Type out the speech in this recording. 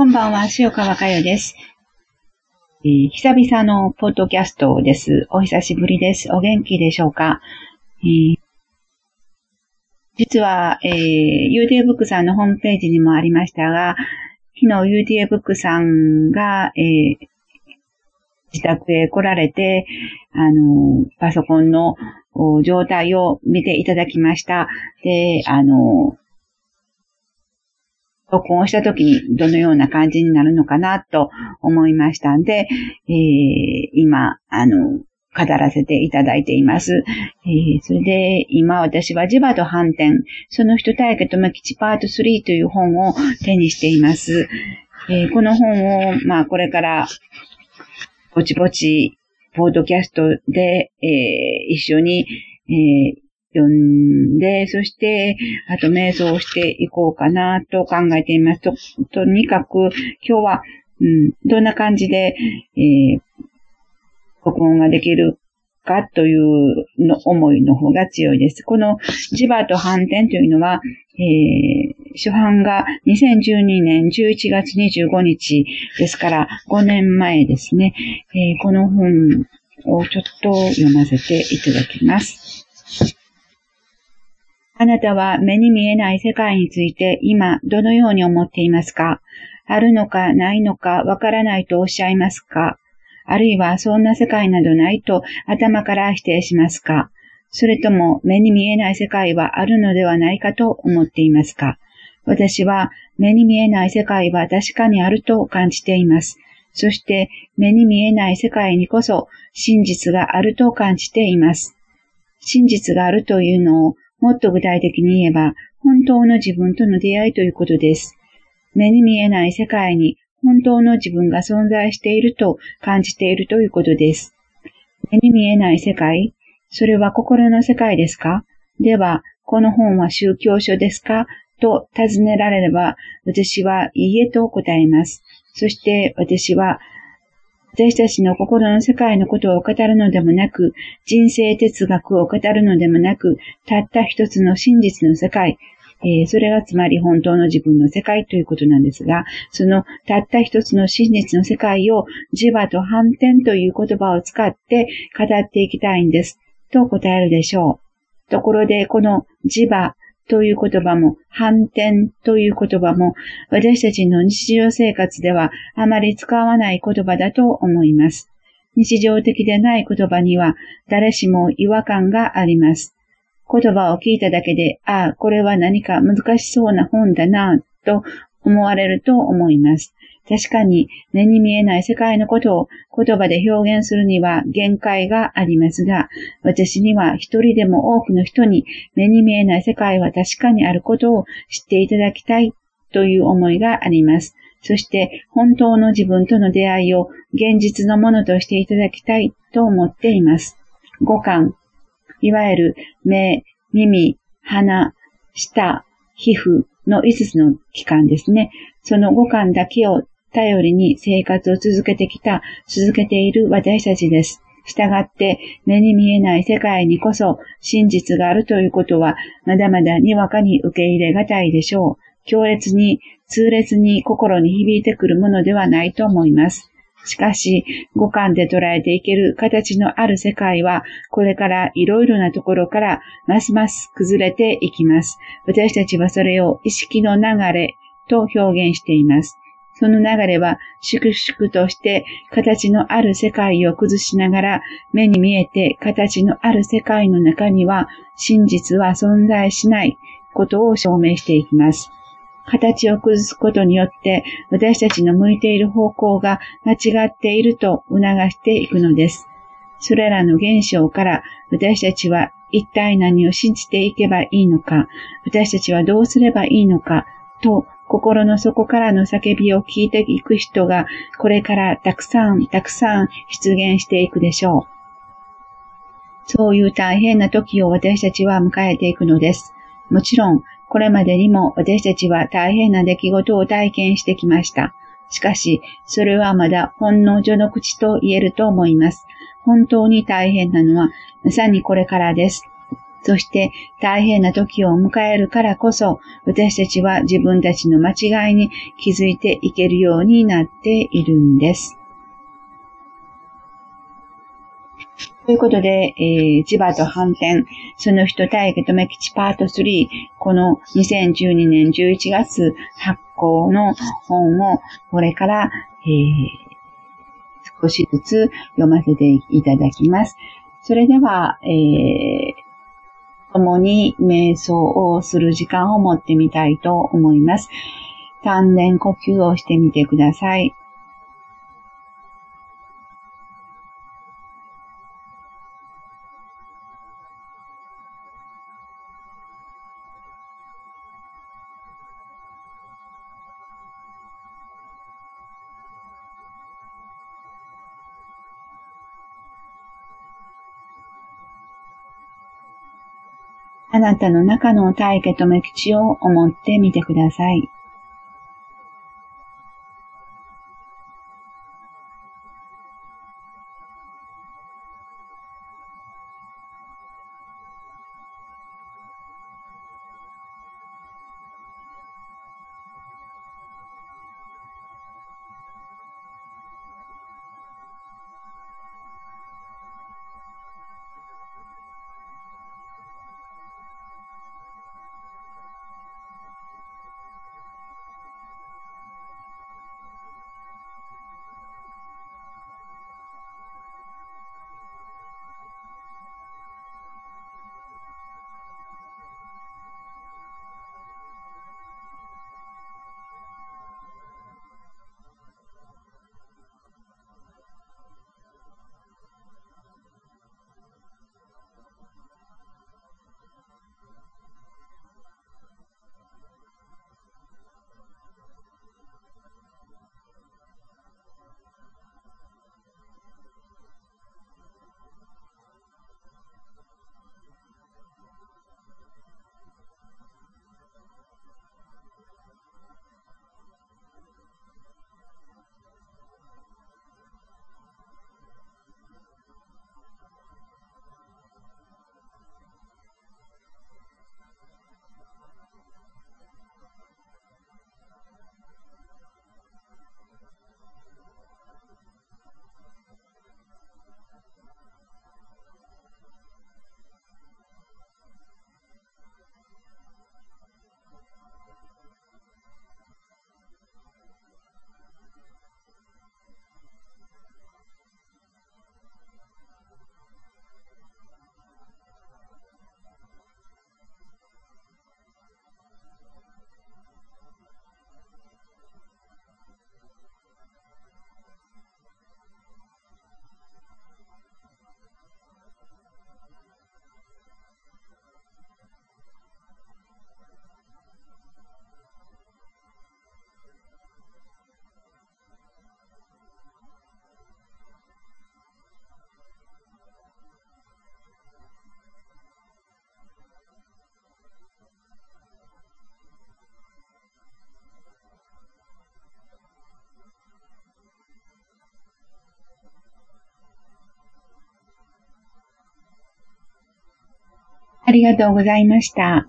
こんばんは、塩川佳代です、えー、久々のポッドキャストです。お久しぶりです。お元気でしょうか、えー、実は、えー、UDA ブックさんのホームページにもありましたが、昨日 UDA ブックさんが、えー、自宅へ来られて、あの、パソコンの状態を見ていただきました。で、あの、録音した時にどのような感じになるのかなと思いましたんで、えー、今、あの、語らせていただいています。えー、それで、今私は磁場と反転、その人体験とマキチパート3という本を手にしています。えー、この本を、まあ、これから、ぼちぼち、ポードキャストで、えー、一緒に、えー、読んで、そして、あと瞑想をしていこうかなと考えています。と、とにかく、今日は、うん、どんな感じで、えー、録音ができるかというの思いの方が強いです。この磁場と反転というのは、えー、初版が2012年11月25日ですから5年前ですね。えー、この本をちょっと読ませていただきます。あなたは目に見えない世界について今どのように思っていますか？あるのかないのかわからないとおっしゃいますか？あるいはそんな世界などないと頭から否定しますか？それとも目に見えない世界はあるのではないかと思っていますか？私は目に見えない世界は確かにあると感じています。そして目に見えない世界にこそ真実があると感じています。真実があるというのをもっと具体的に言えば、本当の自分との出会いということです。目に見えない世界に本当の自分が存在していると感じているということです。目に見えない世界それは心の世界ですか？では、この本は宗教書ですか？と尋ねられれば、私はいいえと答えます。そして私は私たちの心の世界のことを語るのでもなく、人生哲学を語るのでもなく、たった一つの真実の世界、えー、それがつまり本当の自分の世界ということなんですが、そのたった一つの真実の世界を磁場と反転という言葉を使って語っていきたいんです。と答えるでしょう。ところで、この磁場という言葉も、反転という言葉も、私たちの日常生活ではあまり使わない言葉だと思います。日常的でない言葉には誰しも違和感があります。言葉を聞いただけで、ああ、これは何か難しそうな本だな、と思われると思います。確かに目に見えない世界のことを言葉で表現するには限界がありますが、私には一人でも多くの人に目に見えない世界は確かにあることを知っていただきたいという思いがあります。そして本当の自分との出会いを現実のものとしていただきたいと思っています。五感、いわゆる目、耳、鼻、舌、皮膚の5つの器官ですね。その五感だけを頼りに生活を続けてきた、続けている私たちです。したがって目に見えない世界にこそ真実があるということはまだまだにわかに受け入れがたいでしょう。強烈に、痛烈に心に響いてくるものではないと思います。しかし、五感で捉えていける形のある世界は、これからいろいろなところからますます崩れていきます。私たちはそれを意識の流れと表現しています。その流れは粛々として形のある世界を崩しながら目に見えて形のある世界の中には真実は存在しないことを証明していきます。形を崩すことによって私たちの向いている方向が間違っていると促していくのです。それらの現象から私たちは一体何を信じていけばいいのか、私たちはどうすればいいのかと心の底からの叫びを聞いていく人が、これからたくさんたくさん出現していくでしょう。そういう大変な時を私たちは迎えていくのです。もちろん、これまでにも私たちは大変な出来事を体験してきました。しかし、それはまだ本能序の口と言えると思います。本当に大変なのは、まさにこれからです。そして大変な時を迎えるからこそ、私たちは自分たちの間違いに気づいていけるようになっているんです。ということで、えー、千葉と反転、その人対家とめきちパート3、この2012年11月発行の本をこれから、えー、少しずつ読ませていただきます。それでは、えー共に瞑想をする時間を持ってみたいと思います。丹田呼吸をしてみてください。あなたの中の大家と目口を思ってみてください。ありがとうございました。